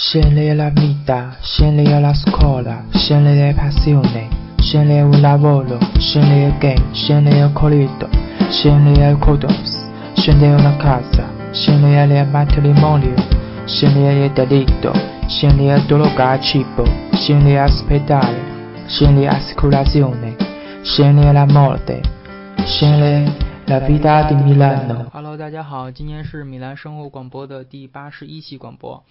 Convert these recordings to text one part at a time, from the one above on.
Scegli la vita, scegli la scuola, scegli le passioni, scegli il lavoro, chanelelela corrido, scegli il codos, scegli una casa, scegli il matrimonio, scegli il delitto, scegli il droga cibo, scegli l'ospedale, scegli l'assicurazione, scegli la morte, scegli la vita di Milano. Hello，大家好，今天是米兰生活广播的第八十一期广播。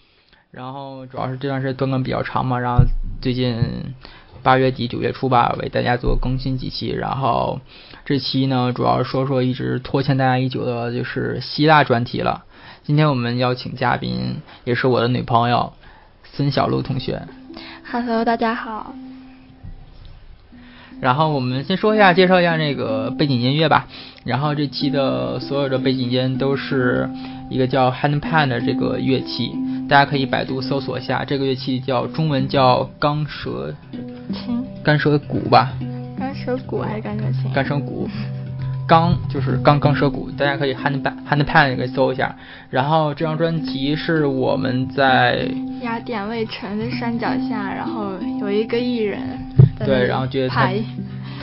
然后主要是这段时间断更比较长嘛，然后最近八月底九月初吧，为大家做更新几期。然后这期呢，主要是说说一直拖欠大家已久的就是希腊专题了。今天我们邀请嘉宾，也是我的女朋友孙小璐同学。Hello，大家好。然后我们先说一下，介绍一下那个背景音乐吧。然后这期的所有的背景音都是一个叫 handpan 的这个乐器，大家可以百度搜索一下，这个乐器叫中文叫钢舌琴，干舌鼓吧，干舌鼓还是干舌琴？干舌鼓。钢就是钢钢舌鼓，大家可以 handpan handpan 可以搜一下。然后这张专辑是我们在雅典卫城的山脚下，然后有一个艺人对，然后觉得他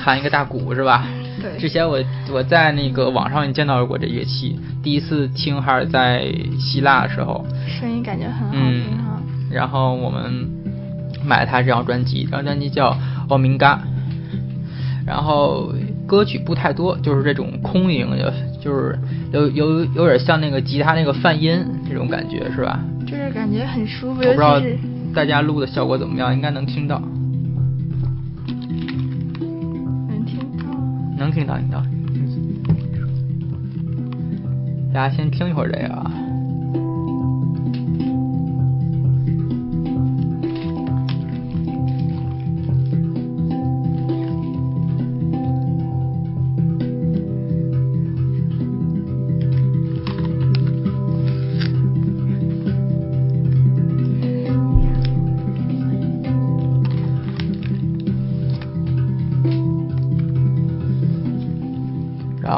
弹一个大鼓是吧？对。之前我我在那个网上也见到过这乐器，第一次听还是在希腊的时候，声音感觉很好嗯听哈。然后我们买了他这张专辑，这张专辑叫《奥明嘎》，然后歌曲不太多，就是这种空灵的，就是有有有点像那个吉他那个泛音这种感觉是吧？就是感觉很舒服，我不知道大家录的效果怎么样，应该能听到，能听到，听到。大家先听一会儿这个啊。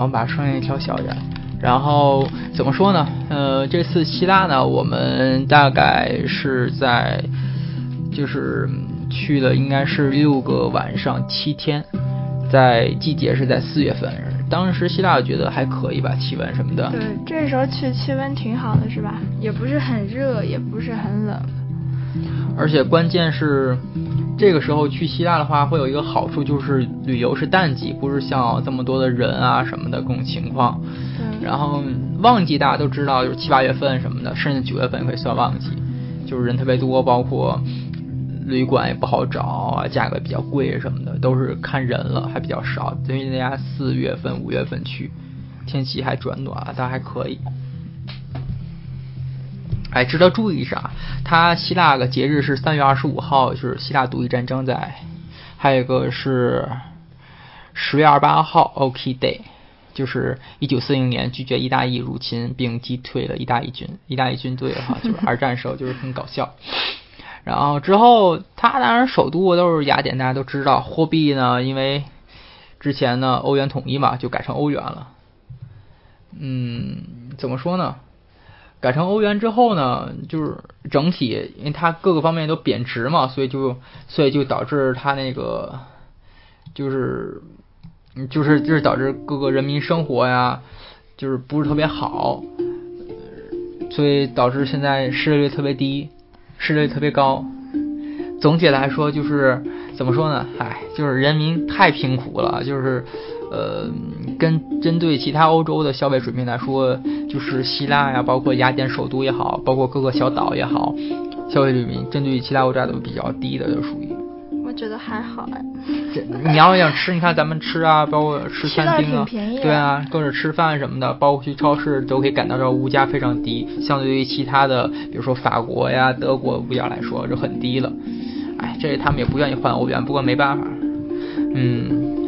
后把声音调小一点。然后怎么说呢？呃，这次希腊呢，我们大概是在就是去了，应该是六个晚上七天，在季节是在四月份。当时希腊我觉得还可以吧，气温什么的。对，这时候去气温挺好的，是吧？也不是很热，也不是很冷。而且关键是，这个时候去希腊的话，会有一个好处就是旅游是淡季，不是像这么多的人啊什么的这种情况。对。然后旺季大家都知道，就是七八月份什么的，甚至九月份可以算旺季，就是人特别多，包括旅馆也不好找啊，价格比较贵什么的，都是看人了，还比较少。所以大家四月份、五月份去，天气还转暖了，倒还可以。哎，值得注意一下，它希腊的节日是三月二十五号，就是希腊独立战争在，还有一个是十月二十八号 OK Day，就是一九四零年拒绝意大利入侵并击退了意大利军，意大利军队哈，就是二战时候就是很搞笑。然后之后，它当然首都都是雅典，大家都知道。货币呢，因为之前呢欧元统一嘛，就改成欧元了。嗯，怎么说呢？改成欧元之后呢，就是整体，因为它各个方面都贬值嘛，所以就所以就导致它那个就是就是就是导致各个人民生活呀，就是不是特别好，所以导致现在失业率特别低，失业率特别高。总体来说就是怎么说呢？唉，就是人民太贫苦了，就是呃，跟针对其他欧洲的消费水平来说，就是希腊呀，包括雅典首都也好，包括各个小岛也好，消费水平针对其他国家都比较低的，就属于。我觉得还好哎。这你要想吃，你看咱们吃啊，包括吃餐厅啊对啊，或者吃饭什么的，包括去超市都可以感到这物价非常低，相对于其他的，比如说法国呀、德国物价来说就很低了。哎，这他们也不愿意换欧元，不过没办法，嗯。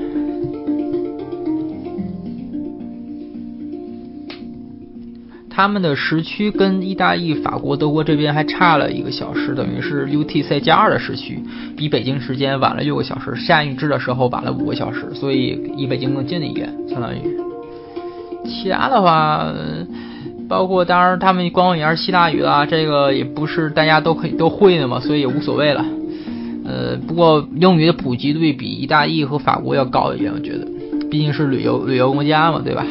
他们的时区跟意大利、法国、德国这边还差了一个小时，等于是 UTC 加二的时区，比北京时间晚了六个小时。下预制的时候晚了五个小时，所以离北京更近了一点，相当于。其他的话，包括当然他们官方语言是希腊语啦，这个也不是大家都可以都会的嘛，所以也无所谓了。呃，不过英语的普及率比意大利和法国要高一点，我觉得，毕竟是旅游旅游国家嘛，对吧？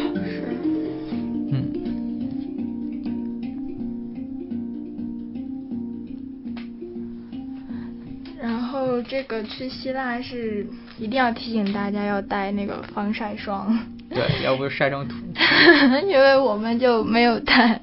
后这个去希腊是一定要提醒大家要带那个防晒霜。对，要不晒成土。因为我们就没有带，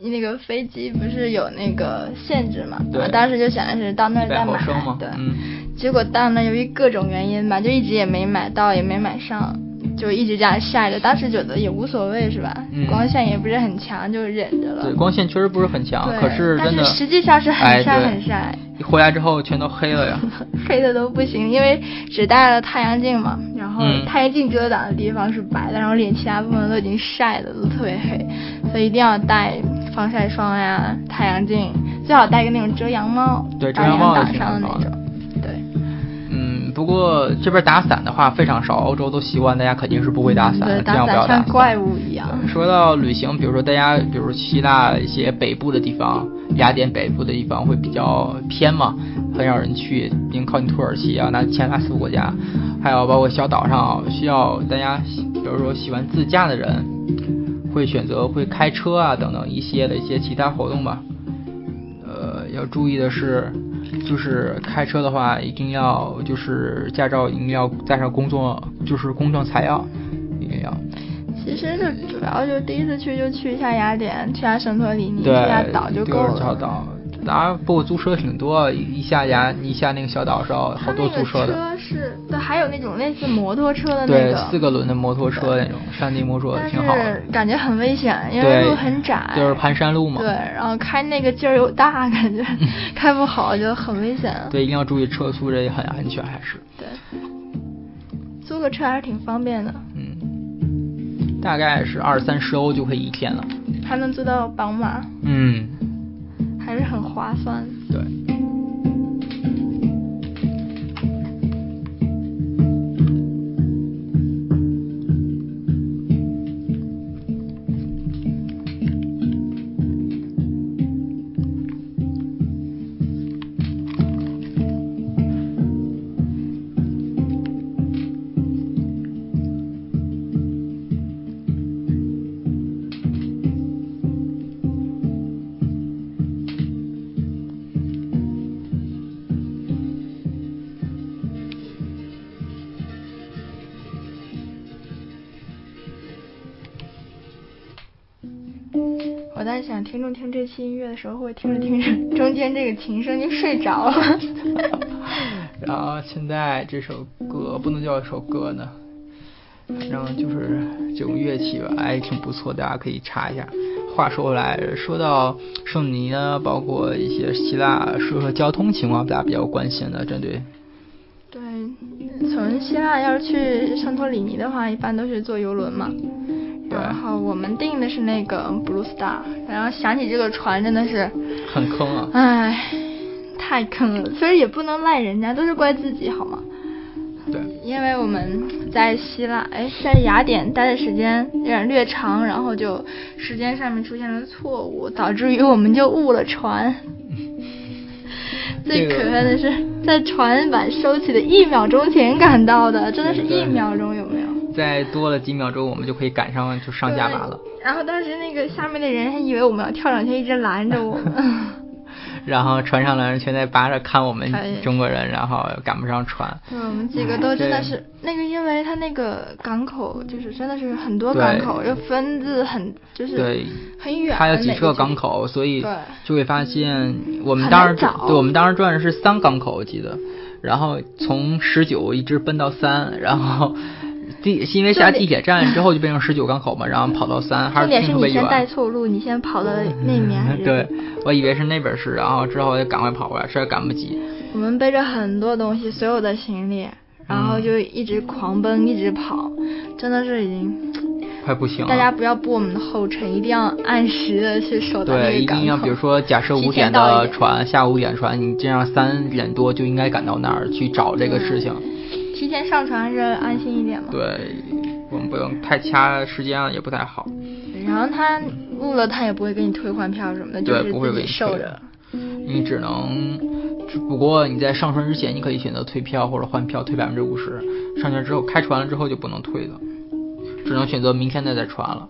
那个飞机不是有那个限制嘛？对。当时就想的是到那儿再买。对。嗯。结果到那由于各种原因吧，就一直也没买到，也没买上。就一直这样晒着，当时觉得也无所谓，是吧？嗯。光线也不是很强，就忍着了。对，光线确实不是很强，可是真的。实际上是很晒很晒。一回来之后全都黑了呀。黑的都不行，因为只带了太阳镜嘛，然后太阳镜遮挡的地方是白的，然后脸其他部分都已经晒的都特别黑，所以一定要带防晒霜呀、太阳镜，最好带个那种遮阳帽，对，遮阳帽打上的那种。不过这边打伞的话非常少，欧洲都习惯，大家肯定是不会打伞，尽量不要打像怪物一样。说到旅行，比如说大家，比如希腊一些北部的地方，雅典北部的地方会比较偏嘛，很少人去，并靠近土耳其啊，那前拉斯国家，还有包括小岛上，需要大家，比如说喜欢自驾的人，会选择会开车啊等等一些的一些其他活动吧。呃，要注意的是。就是开车的话，一定要就是驾照一定要带上工作，就是公证材料，一定要。其实就主要就第一次去就去一下雅典，去下圣托里尼，去下岛就够了。当然，不过租车挺多，一下呀，一下那个小岛上，好多租车的。车是，对，还有那种类似摩托车的那个。对，四个轮的摩托车那种，山地摩托挺好的。感觉很危险，因为路很窄。就是盘山路嘛。对，然后开那个劲儿又大，感觉 开不好就很危险。对，一定要注意车速，这也很安全，还是。对。租个车还是挺方便的。嗯。大概是二三十欧就可以一天了。还能租到宝马。嗯。还是很划算。对。众听这期音乐的时候，会听着听着，中间这个琴声就睡着了。然后现在这首歌不能叫一首歌呢，反正就是这种乐器吧，哎，挺不错，大家可以查一下。话说回来，说到圣尼呢，包括一些希腊，说说交通情况，大家比较关心的，针对。对，从希腊要是去圣托里尼的话，一般都是坐游轮嘛。我们订的是那个 Blue Star，然后想起这个船真的是很坑啊！唉，太坑了。其实也不能赖人家，都是怪自己好吗？对。因为我们在希腊，哎，在雅典待的时间有点略长，然后就时间上面出现了错误，导致于我们就误了船。最可恨的是，在船板收起的一秒钟前赶到的，真的是一秒钟，有？再多了几秒钟，我们就可以赶上就上下马了。然后当时那个下面的人还以为我们要跳上去，一直拦着我们。然后船上的人全在扒着看我们中国人，然后赶不上船。对，我们几个都真的是那个，因为他那个港口就是真的是很多港口，又分字很就是对很远。它有几十个港口，所以就会发现我们当时对我们当时转的是三港口，我记得，然后从十九一直奔到三，然后。地因为下地铁站之后就变成十九港口嘛，然后跑到三，还是挺特别远。你先带错路，你先跑到那面。对，我以为是那边是，然后之后就赶快跑过来，实在赶不及。我们背着很多东西，所有的行李，然后就一直狂奔，一直跑，真的是已经快不行了。大家不要步我们的后尘，一定要按时的去守到。对，一定要比如说，假设五点的船，下午五点船，你这样三点多就应该赶到那儿去找这个事情。提前上船还是安心一点嘛？对，我们不用太掐时间了，也不太好。然后他录了，他也不会给你退换票什么的，就是自己受着。你只能，只不过你在上船之前，你可以选择退票或者换票，退百分之五十。上船之后，开船了之后就不能退了，只能选择明天再再船了。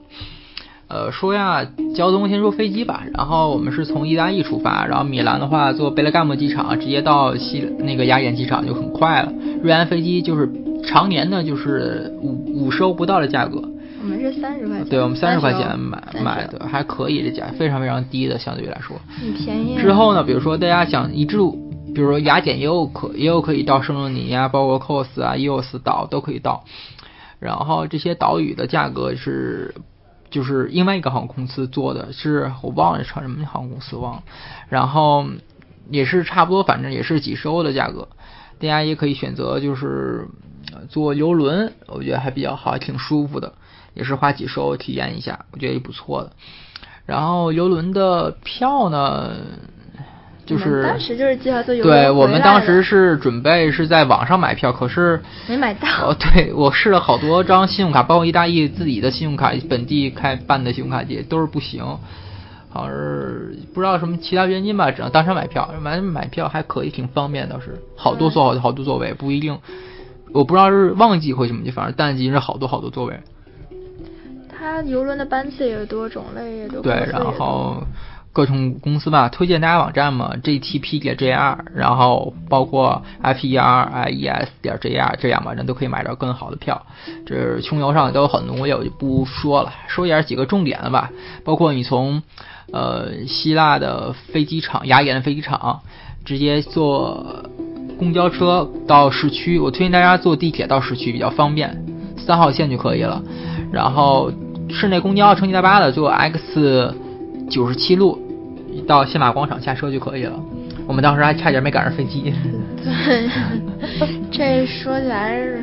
呃，说呀交通，先说飞机吧。然后我们是从意大利出发，然后米兰的话坐贝勒干莫机场，直接到西那个雅典机场就很快了。瑞安飞机就是常年呢，就是五五十欧不到的价格。我们是三十块钱，对我们三十块钱买买的还可以，这价非常非常低的，相对于来说很便宜。之后呢，比如说大家想一住，比如说雅典也有可也有可以到圣罗尼啊，包括 Kos 啊、伊奥斯岛都可以到。然后这些岛屿的价格是就是另外一个航空公司做的，是我忘了是什么航空公司忘了。然后也是差不多，反正也是几十欧的价格。大家也可以选择就是坐游轮，我觉得还比较好，挺舒服的。也是花几十欧体验一下，我觉得也不错的。然后游轮的票呢，就是当时就是计划坐游轮对，我们当时是准备是在网上买票，可是没买到。哦，对我试了好多张信用卡，包括意大利自己的信用卡，本地开办的信用卡也都是不行。好像是不知道什么其他原因吧，只能当场买票。买买票还可以，挺方便，倒是好多座好好多座位，不一定。我不知道是旺季会什么反正，淡季是好多好多座位。它游轮的班次也多，种类也多。对，然后各种公司吧，推荐大家网站嘛，JTP 点 JR，然后包括 FERIES 点 JR 这两网站都可以买到更好的票。这是穷游上都有很多，我就不说了，说一下几个重点的吧。包括你从呃希腊的飞机场，雅典的飞机场，直接坐公交车到市区。我推荐大家坐地铁到市区比较方便，三号线就可以了。然后。市内公交、城际大巴的坐 X 九十七路到新马广场下车就可以了。我们当时还差点没赶上飞机。对，这说起来是，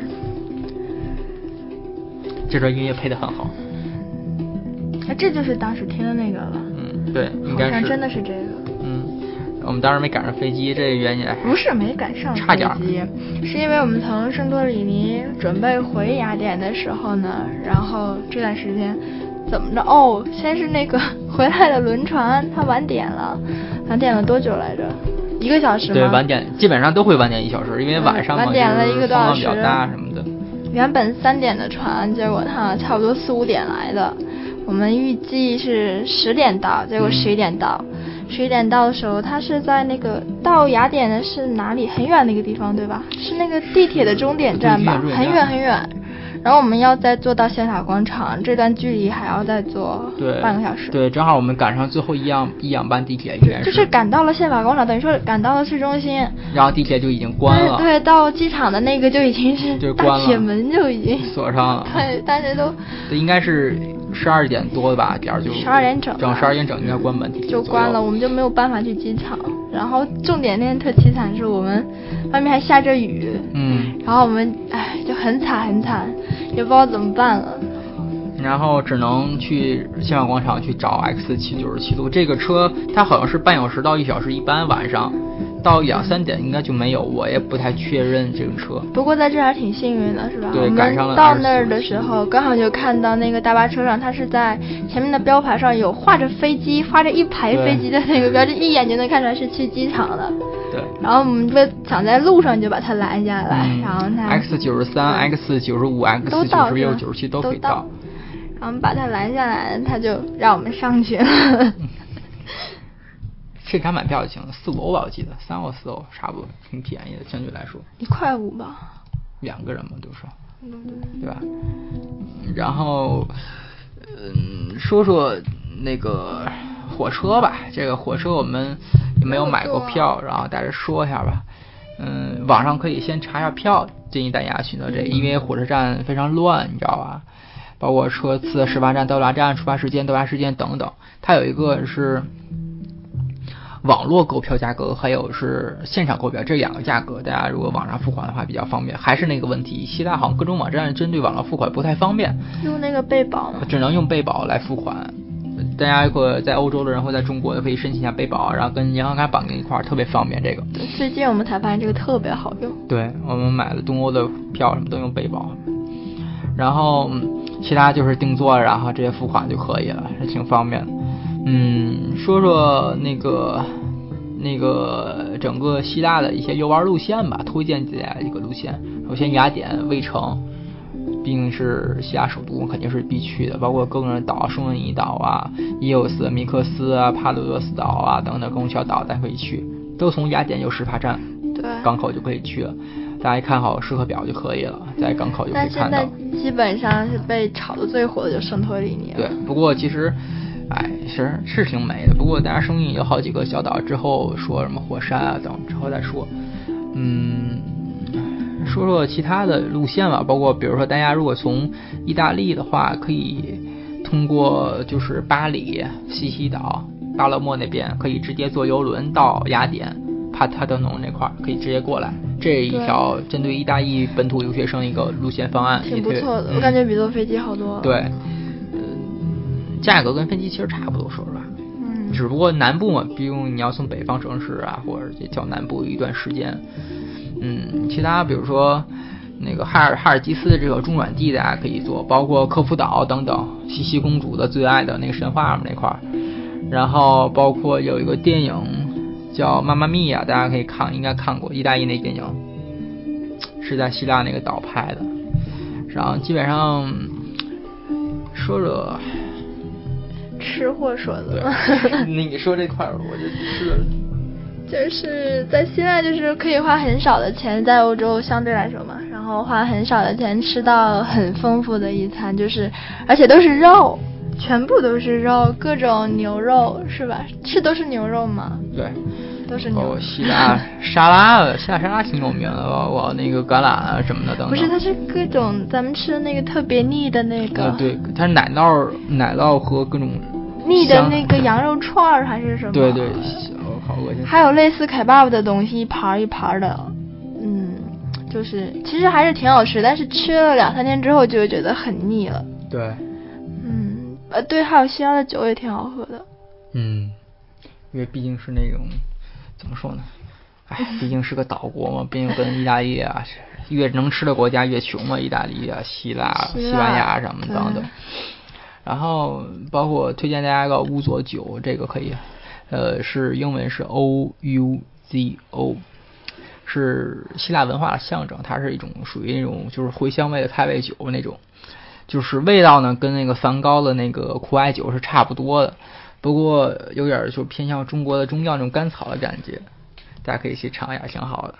这段音乐配的很好。哎，这就是当时听的那个了。嗯，对，应该是真的是这个。嗯我们当时没赶上飞机，这个原因不是没赶上差点是因为我们从圣托里尼准备回雅典的时候呢，然后这段时间怎么着？哦，先是那个 回来的轮船它晚点了，晚点了多久来着？一个小时吗？对，晚点基本上都会晚点一小时，因为晚上晚点了一个多小时。比较大什么的。原本三点的船，结果它差不多四五点来的。我们预计是十点到，结果十一点到。十一点到的时候，他是在那个到雅典的是哪里？很远的一个地方，对吧？是那个地铁的终点站吧？很远很远。然后我们要再坐到宪法广场，这段距离还要再坐半个小时。对，正好我们赶上最后一样一两班地铁，应该是。就是赶到了宪法广场，等于说赶到了市中心。然后地铁就已经关了。对，到机场的那个就已经是大铁门就已经锁上了。对，大家都。这应该是。十二点多吧，点儿就十二点整，整十二点整应该关门，就关了，我们就没有办法去机场。然后重点那天特凄惨，是我们外面还下着雨，嗯，然后我们唉就很惨很惨，也不知道怎么办了。然后只能去宪法广场去找 X 七九十七路这个车，它好像是半小时到一小时一班，晚上。到两三点应该就没有，我也不太确认这个车。不过在这还挺幸运的，是吧？对，赶上了。到那儿的时候，刚好就看到那个大巴车上，它是在前面的标牌上有画着飞机，画着一排飞机的那个标，志一眼就能看出来是去机场的。对。然后我们就想在路上就把它拦下来，然后它 X 九十三、X 九十五、X 九十六、九十七都可以到。然后我们把它拦下来，他就让我们上去了。现场买票就行了，四五欧吧，我记得三欧四欧差不多，挺便宜的，相对来说。一块五吧。两个人嘛，都是。对吧？然后，嗯，说说那个火车吧。这个火车我们也没有买过票，然后大家说一下吧。嗯，网上可以先查一下票，建议大家选择这，因为火车站非常乱，你知道吧？包括车次、始发站、到达站、出发时间、到达时间等等。它有一个是。网络购票价格还有是现场购票这两个价格，大家如果网上付款的话比较方便。还是那个问题，其他好像各种网站针对网络付款不太方便。用那个贝宝吗？只能用贝宝来付款。大家如果在欧洲的人或在中国的可以申请一下贝宝，然后跟银行卡绑定一块儿，特别方便。这个最近我们才发现这个特别好用。对我们买了东欧的票什么都用贝宝。然后其他就是定做，然后直接付款就可以了，还挺方便的。嗯，说说那个那个整个希腊的一些游玩路线吧，推荐大家一个路线。首先雅典卫城，毕竟是希腊首都，肯定是必去的。包括各个岛，圣文尼岛啊、伊奥斯、米克斯啊、帕鲁多斯岛啊等等各种小岛，咱可以去。都从雅典有始发站，对，港口就可以去了。大家看好时刻表就可以了，在港口就可以看到。基本上是被炒的最火的就圣托里尼了。对，不过其实，哎，其实是挺美的。不过大家声音有好几个小岛之后说什么火山啊等，之后再说。嗯，说说其他的路线吧，包括比如说大家如果从意大利的话，可以通过就是巴黎、西西岛、巴勒莫那边，可以直接坐游轮到雅典。帕塔德农那块儿可以直接过来，这一条针对意大利本土留学生一个路线方案，挺不错的。我感觉比坐飞机好多。对，嗯，价格跟飞机其实差不多，说实话。嗯。只不过南部嘛，比如你要从北方城市啊，或者叫南部一段时间，嗯，其他比如说那个哈尔哈尔基斯的这个中转地，大家可以做，包括科夫岛等等，西西公主的最爱的那个神话那块儿，然后包括有一个电影。叫《妈妈咪呀》，大家可以看，应该看过意大利那电影，是在希腊那个岛拍的。然后基本上说说吃货说的，那 你说这块儿我就吃。就是在希腊，就是可以花很少的钱，在欧洲相对来说嘛，然后花很少的钱吃到很丰富的一餐，就是而且都是肉，全部都是肉，各种牛肉是吧？是都是牛肉吗？对。都是牛。希腊沙拉，希腊沙拉挺有名的，包括那个橄榄啊什么的等等。不是，它是各种咱们吃的那个特别腻的那个。对，它是奶酪，奶酪和各种。腻的那个羊肉串儿还是什么？对对，好恶心。还有类似凯巴布的东西，一盘一盘的，嗯，就是其实还是挺好吃，但是吃了两三天之后就会觉得很腻了。对。嗯，呃，对，还有西安的酒也挺好喝的。嗯，因为毕竟是那种。怎么说呢？哎，毕竟是个岛国嘛，毕竟跟意大利啊，越能吃的国家越穷嘛，意大利啊、希腊、西班牙什么等等。然后包括推荐大家一个乌佐酒，这个可以，呃，是英文是 O U Z O，是希腊文化的象征，它是一种属于那种就是茴香味的开胃酒那种，就是味道呢跟那个梵高的那个苦艾酒是差不多的。不过有点就偏向中国的中药那种甘草的感觉，大家可以去尝一下，挺好的。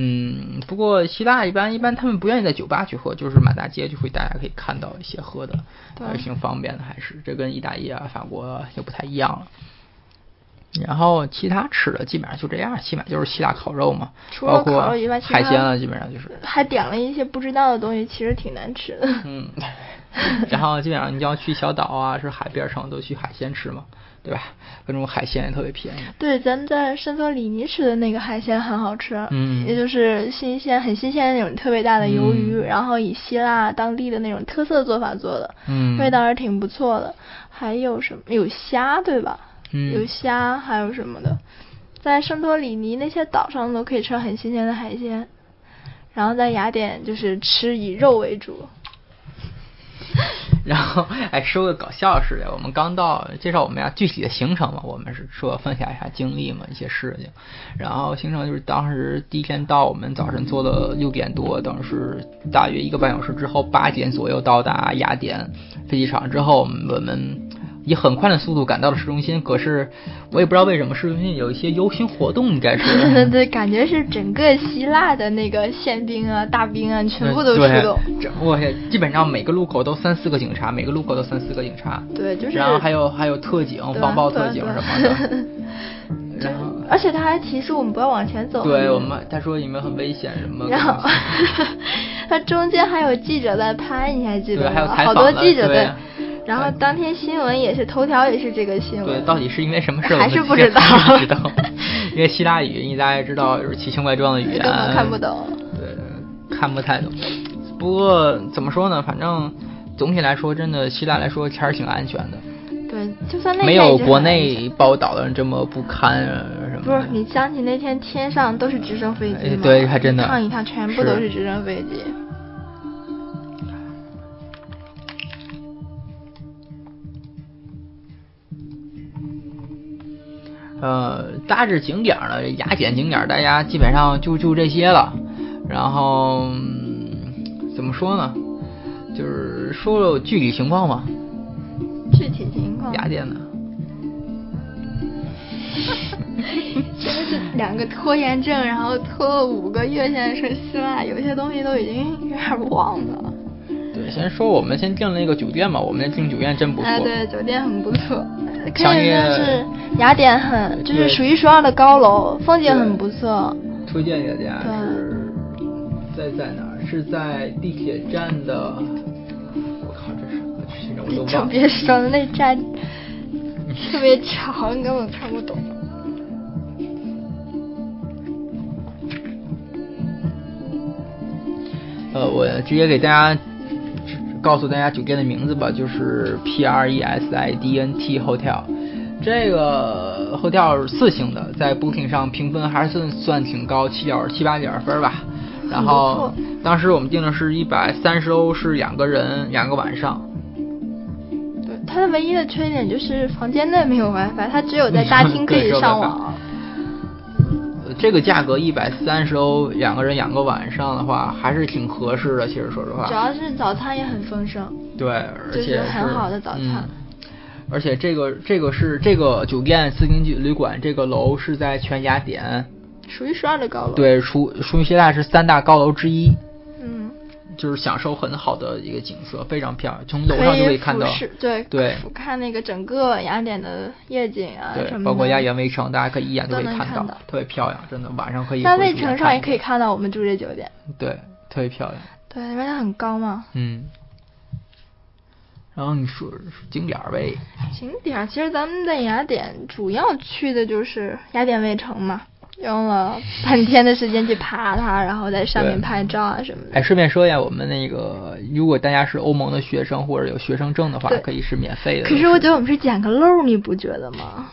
嗯，不过希腊一般一般他们不愿意在酒吧去喝，就是满大街就会大家可以看到一些喝的，还是挺方便的，还是这跟意大利啊、法国就不太一样了。然后其他吃的基本上就这样，起码就是希腊烤肉嘛，包括海鲜了，基本上就是。还点了一些不知道的东西，其实挺难吃的。嗯。然后基本上你要去小岛啊，是海边上都去海鲜吃嘛，对吧？各种海鲜也特别便宜。对，咱们在圣托里尼吃的那个海鲜很好吃，嗯，也就是新鲜、很新鲜的那种特别大的鱿鱼，然后以希腊当地的那种特色做法做的，嗯，味道还是挺不错的。还有什么？有虾，对吧？嗯，有虾，还有什么的？在圣托里尼那些岛上都可以吃很新鲜的海鲜，然后在雅典就是吃以肉为主。然后，哎，说个搞笑事的，我们刚到，介绍我们呀具体的行程嘛，我们是说分享一下经历嘛，一些事情。然后行程就是当时第一天到，我们早晨坐了六点多，当时大约一个半小时之后，八点左右到达雅典飞机场之后，我们。以很快的速度赶到了市中心，可是我也不知道为什么市中心有一些游行活动，应该是 对，感觉是整个希腊的那个宪兵啊、大兵啊，全部都出动。我基本上每个路口都三四个警察，每个路口都三四个警察。对，就是。然后还有还有特警、防暴特警什么的。然后，而且他还提示我们不要往前走。对我们，他说你们很危险什么。然后，他中间还有记者在拍，你还记得吗？对，还有采访好多记者在。然后当天新闻也是头条，也是这个新闻。对，到底是因为什么事？还是不知道。不知道，因为希腊语，你大家知道，就是奇形怪状的语言，根本看不懂。对，看不太懂。不过怎么说呢？反正总体来说，真的希腊来说还是挺安全的。对，就算那没有国内报道的这么不堪什么。不是，你想起那天天上都是直升飞机吗？对，还真的。一趟一趟全部都是直升飞机。呃，大致景点呢，雅典景点大家基本上就就这些了。然后怎么说呢？就是说说具体情况吧。具体情况。雅典的。真的是两个拖延症，然后拖了五个月，现在说希腊，有些东西都已经有点忘了。对，先说我们先订那个酒店吧，我们订酒店真不错。哎，对，酒店很不错。可以说是雅典很，就是数一数二的高楼，风景很不错。推荐给大家是在在哪儿？是在地铁站的。我靠，这是现在我都忘了。别说了，那站特别长，根本看不懂。呃，我直接给大家告诉大家酒店的名字吧，就是 P R E S I D N T Hotel。这个 hotel 是四星的，在 Booking 上评分还是算算挺高，七点七八点分吧。然后当时我们订的是一百三十欧，是两个人两个晚上。对，它的唯一的缺点就是房间内没有 WiFi，它只有在大厅可以 上网。这个价格一百三十欧，两个人养个晚上的话，还是挺合适的。其实说实话，主要是早餐也很丰盛，对，而且是很好的早餐。而且这个这个是这个酒店四星级旅馆，这个楼是在全雅典数一数二的高楼，对，数数一希腊是三大高楼之一。就是享受很好的一个景色，非常漂亮，从楼上就可以看到，对对，俯瞰那个整个雅典的夜景啊，对，包括雅典卫城，大家可以一眼都可以看到，特别漂亮，真的，晚上可以。在卫城上也可以看到我们住这酒店，对，特别漂亮。对，因为它很高嘛。嗯。然后你说景点儿呗？景点儿其实咱们在雅典主要去的就是雅典卫城嘛。用了半天的时间去爬它，然后在上面拍照啊什么的。哎，顺便说一下，我们那个如果大家是欧盟的学生或者有学生证的话，可以是免费的。可是我觉得我们是捡个漏，你不觉得吗？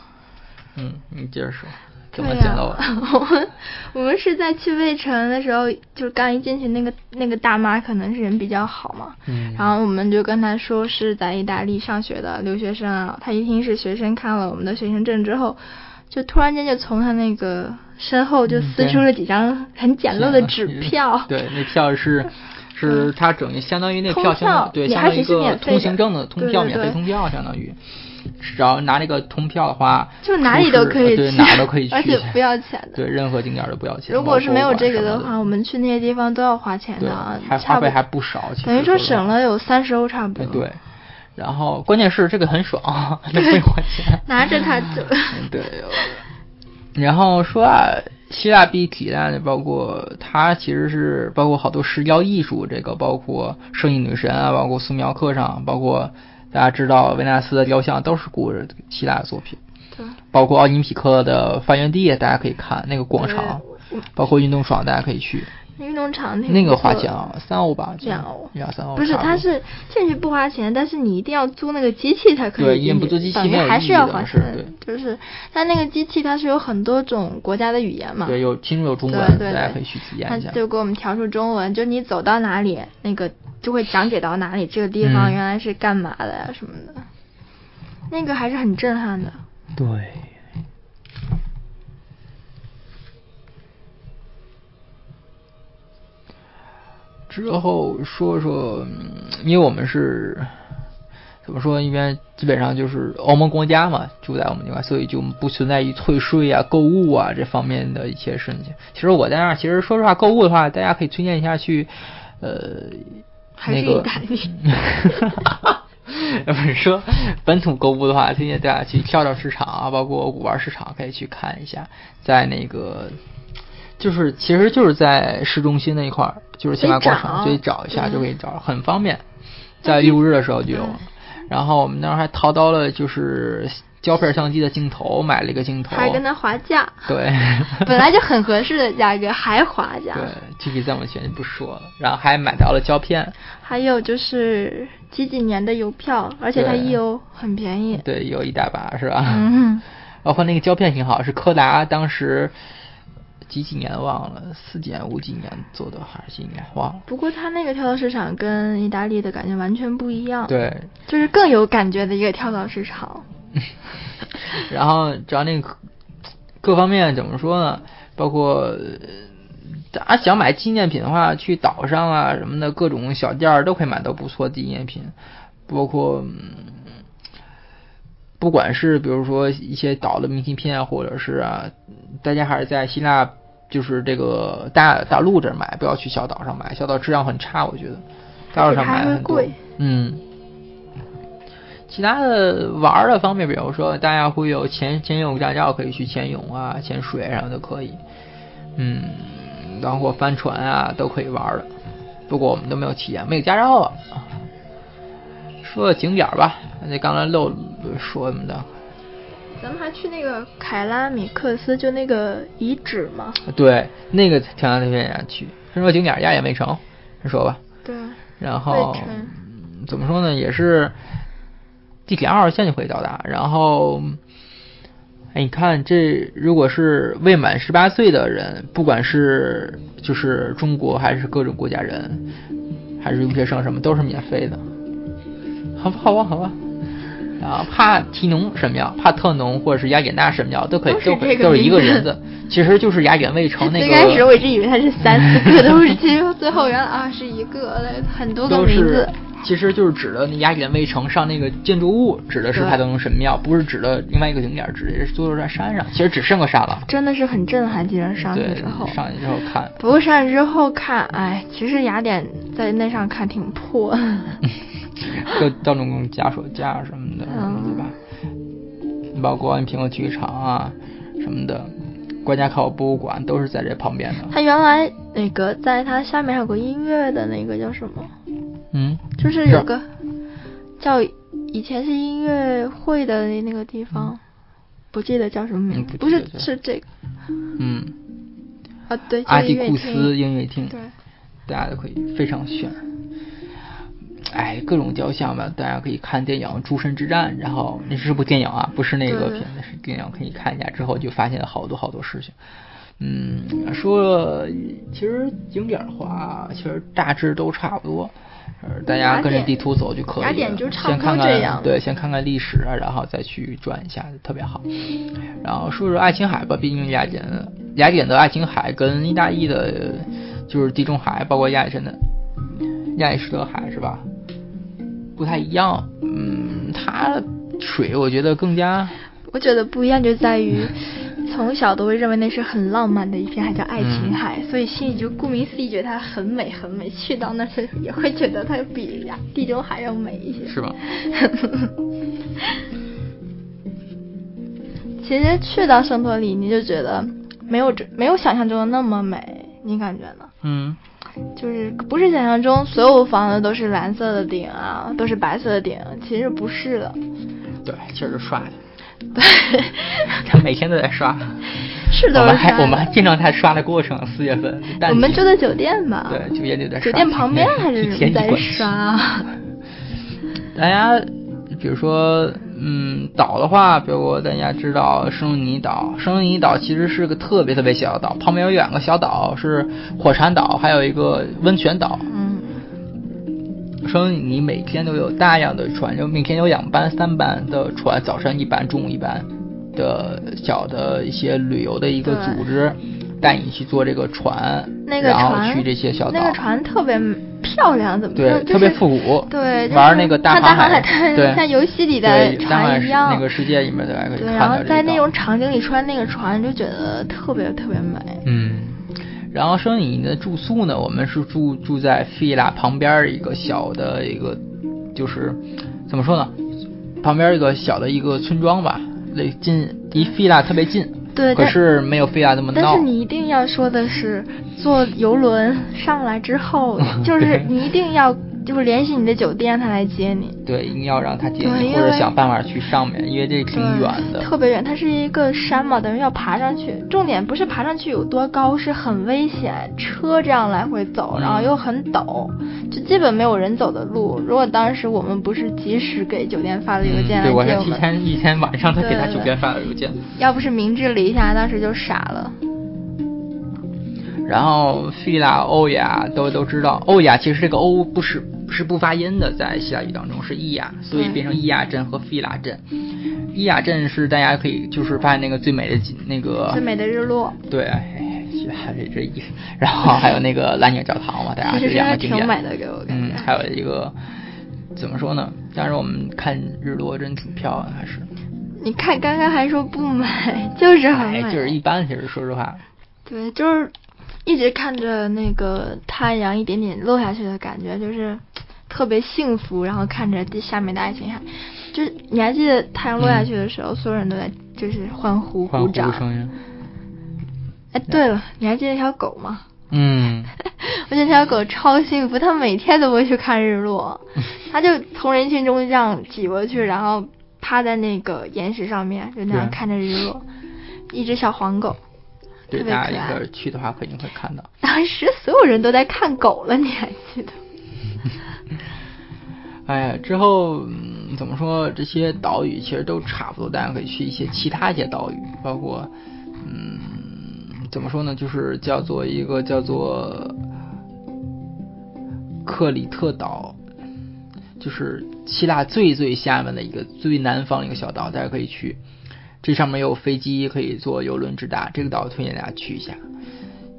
嗯，你接着说，怎么捡漏？我们 我们是在去魏城的时候，就是刚一进去，那个那个大妈可能是人比较好嘛，嗯，然后我们就跟她说是在意大利上学的留学生啊，她一听是学生，看了我们的学生证之后，就突然间就从他那个。身后就撕出了几张很简陋的纸票。对，那票是，是他整于相当于那票相当对，相当于一个通行证的通票，免费通票相当于。只要拿那个通票的话，就哪里都可以去，哪都可以 去，而且不要钱的。对，任何景点都不要钱。如果是没有这个的话，我们去那些地方都要花钱的，还花费还不少。等于说省了有三十欧差不多。对，然后关键是这个很爽，不用花钱，拿着它就。对。然后说啊，希腊必体验的包括它其实是包括好多石雕艺术，这个包括圣女女神啊，包括素描课上，包括大家知道维纳斯的雕像都是古希腊的作品，对，包括奥林匹克的发源地，大家可以看那个广场，包括运动场，大家可以去。运动场那个花钱啊，三欧吧，两欧，两三欧。不是，它是进去不花钱，但是你一定要租那个机器才可以对，因为不租机器还是要花钱。对，就是它那个机器，它是有很多种国家的语言嘛。对，有其中有中文，大家可以去体验一下。就给我们调出中文，就你走到哪里，那个就会讲解到哪里，这个地方原来是干嘛的呀什么的，那个还是很震撼的。对。之后说说，因为我们是怎么说？因为基本上就是欧盟国家嘛，住在我们这块，所以就不存在于退税啊、购物啊这方面的一些事情。其实我在那儿，其实说实话，购物的话，大家可以推荐一下去，呃，那个。不是说本土购物的话，推荐大家去跳蚤市场啊，包括古玩市场，可以去看一下，在那个。就是，其实就是在市中心那一块儿，就是新华广场，所以找一下就可以找，很方便。在六日的时候就有，然后我们那儿还淘到了就是胶片相机的镜头，买了一个镜头，还跟他划价。对，本来就很合适的价格，还划价。对，具体怎么钱就不说了。然后还买到了胶片，还有就是几几年的邮票，而且它一邮很便宜。对，有一大把是吧？嗯。包括那个胶片挺好，是柯达当时。几几年忘了，四几年五几年做的还是几年忘了。不过他那个跳蚤市场跟意大利的感觉完全不一样。对，就是更有感觉的一个跳蚤市场。然后，只要那个各方面怎么说呢？包括大家想买纪念品的话，去岛上啊什么的各种小店儿都可以买到不错纪念品，包括。不管是比如说一些岛的明信片，或者是啊，大家还是在希腊，就是这个大大陆这儿买，不要去小岛上买，小岛质量很差，我觉得。大陆上买很多。嗯。其他的玩的方面，比如说大家会有潜潜泳驾照，可以去潜泳啊、潜水什么的可以。嗯，包括帆船啊都可以玩的。不过我们都没有体验，没有驾照啊。说景点吧，那刚才漏说什么的？咱们还去那个凯拉米克斯，就那个遗址吗？对，那个挺想去。先说景点，压也没成，你说吧。对。然后怎么说呢？也是地铁二号线就可以到达。然后，哎，你看这，如果是未满十八岁的人，不管是就是中国还是各种国家人，还是留学生什么，都是免费的。好吧，好吧，好吧。然后帕提农神庙、帕特农或者是雅典娜神庙都可以，都都是一个名字，其实就是雅典卫城那个。最开始我一直以为它是三四个都是，其实最后原来啊是一个，很多个名字。其实就是指的那雅典卫城上那个建筑物，指的是帕特农神庙，不是指的另外一个景点，指的是坐落在山上。其实只剩个山了。真的是很震撼，既然上去之后。上去之后看。不过上去之后看，哎，其实雅典在那上看挺破。各各种架手架什么的，对吧？包括安平的体育场啊什么的，国家考古博物馆都是在这旁边的。它原来那个在它下面还有个音乐的那个叫什么？嗯，就是有个叫以前是音乐会的那那个地方，不记得叫什么名字，不是是这个。嗯。啊，对，阿迪库斯音乐厅。对。大家都可以非常炫。哎，各种雕像吧，大家可以看电影《诸神之战》，然后那是部电影啊，不是那个片子，是电影，可以看一下。之后就发现了好多好多事情。嗯，说其实景点的话，其实大致都差不多，大家跟着地图走就可以了。先看看，对，先看看历史，然后再去转一下，特别好。然后说说爱琴海吧，毕竟雅典，雅典的爱琴海跟意大利的，就是地中海，包括亚历山的亚里士多海，是吧？不太一样，嗯，它水我觉得更加，我觉得不一样就在于，从小都会认为那是很浪漫的一片海叫爱琴海，所以心里就顾名思义觉得它很美很美，去到那儿也会觉得它比地中海要美一些，是吧？其实去到圣托里尼就觉得没有这没有想象中的那么美，你感觉呢？嗯。就是不是想象中所有房子都是蓝色的顶啊，都是白色的顶，其实不是的。对，就是刷的。对，他每天都在刷。是的。我们还我们还经常在刷的过程，四月份。我们住的酒店吧。对，酒店就在。酒店旁边还是 在刷。大家比如说。嗯，岛的话，比如大家知道圣尼岛，圣尼岛其实是个特别特别小的岛，旁边有两个小岛是火山岛，还有一个温泉岛。嗯，圣尼每天都有大量的船，就每天有两班、三班的船，早上一班，中午一班的小的一些旅游的一个组织。带你去坐这个船，然后去这些小岛。那个船特别漂亮，怎么说？对，特别复古。对，玩那个大航海，对，像游戏里的船一样。那个世界里面的可以对，然后在那种场景里穿那个船，就觉得特别特别美。嗯，然后说你的住宿呢？我们是住住在菲拉旁边一个小的一个，就是怎么说呢？旁边一个小的一个村庄吧，离近离菲拉特别近。对，可是没有菲亚那么闹。但是你一定要说的是，坐游轮上来之后，就是你一定要。就是联系你的酒店，他来接你。对，一定要让他接你，或者想办法去上面，因为这挺远的。特别远，它是一个山嘛，等于要爬上去。重点不是爬上去有多高，是很危险，车这样来回走，然后又很陡，就基本没有人走的路。如果当时我们不是及时给酒店发了邮件对，我是提前 一天晚上才给他酒店发了邮件。要不是明智了一下，当时就傻了。然后菲拉、欧亚都都知道，欧亚其实这个欧不是。是不发音的，在希腊语当中是伊亚，所以变成伊亚镇和菲拉镇。伊雅镇是大家可以就是发现那个最美的那个最美的日落。对，还这这意思。然后还有那个蓝鸟教堂嘛，大家这两个景点。挺美的，给我感觉。嗯，还有一个怎么说呢？当时我们看日落真挺漂亮，还是。你看刚刚还说不美，就是很美，就是一般。其实说实话。对，就是一直看着那个太阳一点点落下去的感觉，就是特别幸福。然后看着下面的爱琴海，就是你还记得太阳落下去的时候，所有人都在就是欢呼鼓掌。哎，对了，你还记得那条狗吗？嗯。我觉得那条狗超幸福，它每天都会去看日落，它就从人群中这样挤过去，然后趴在那个岩石上面，就那样看着日落。一只小黄狗。对，大家一个去的话肯定会看到。当时所有人都在看狗了，你还记得？哎呀，之后嗯怎么说？这些岛屿其实都差不多，大家可以去一些其他一些岛屿，包括嗯，怎么说呢？就是叫做一个叫做克里特岛，就是希腊最最下面的一个最南方一个小岛，大家可以去。这上面有飞机可以坐游轮直达，这个岛推荐大家去一下。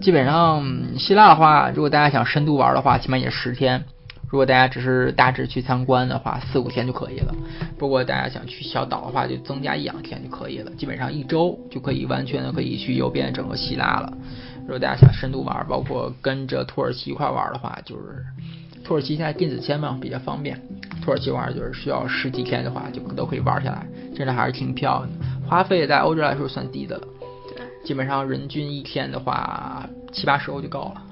基本上希腊的话，如果大家想深度玩的话，起码也十天；如果大家只是大致去参观的话，四五天就可以了。不过大家想去小岛的话，就增加一两天就可以了。基本上一周就可以完全的可以去游遍整个希腊了。如果大家想深度玩，包括跟着土耳其一块玩的话，就是土耳其现在电子签嘛，比较方便。土耳其玩就是需要十几天的话，就都可以玩下来，真的还是挺漂亮的。花费在欧洲来说算低的了，对，基本上人均一天的话七八十欧就够了，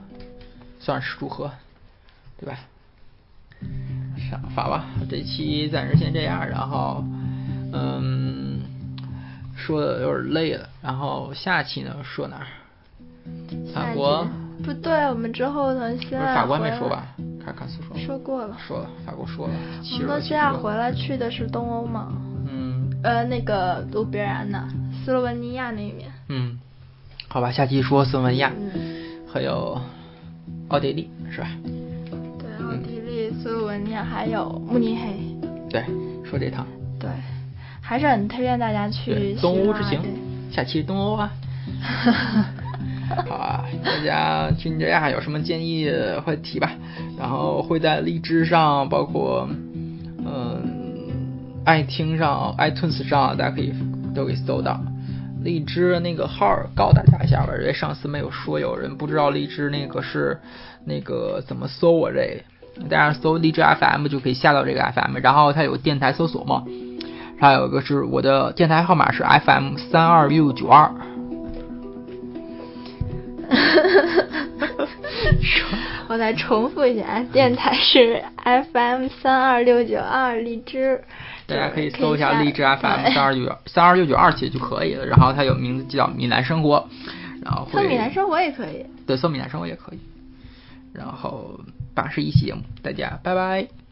算是如何，对吧？上发吧，这期暂时先这样，然后嗯，说的有点累了，然后下期呢说哪儿？法国？不对，我们之后呢？现在法国还没说吧？卡卡斯说。说过了。说了，法国说了。我们现在回来去的是东欧吗？呃，那个卢比安呢？斯洛文尼亚那边。嗯，好吧，下期说斯洛文尼亚，还有奥地利，是吧？对，奥地利、斯洛文尼亚还有慕尼黑。对，说这趟。对，还是很推荐大家去东欧之行。下期东欧啊。好啊，大家听这样有什么建议会提吧，然后会在荔枝上，包括嗯。爱听上 iTunes 上，大家可以都给搜到荔枝那个号，告大家一下吧。因为上次没有说，有人不知道荔枝那个是那个怎么搜我这，大家搜荔枝 FM 就可以下到这个 FM，然后它有电台搜索嘛，还有一个是我的电台号码是 FM 三二六九二。我再重复一下，电台是 FM 三二六九二荔枝。大家可以搜一下荔枝 FM 三二九三二六九二其实就可以了，然后它有名字叫米兰生活，然后搜米兰生活也可以，对，搜米兰生活也可以，然后八十一期节目，大家拜拜。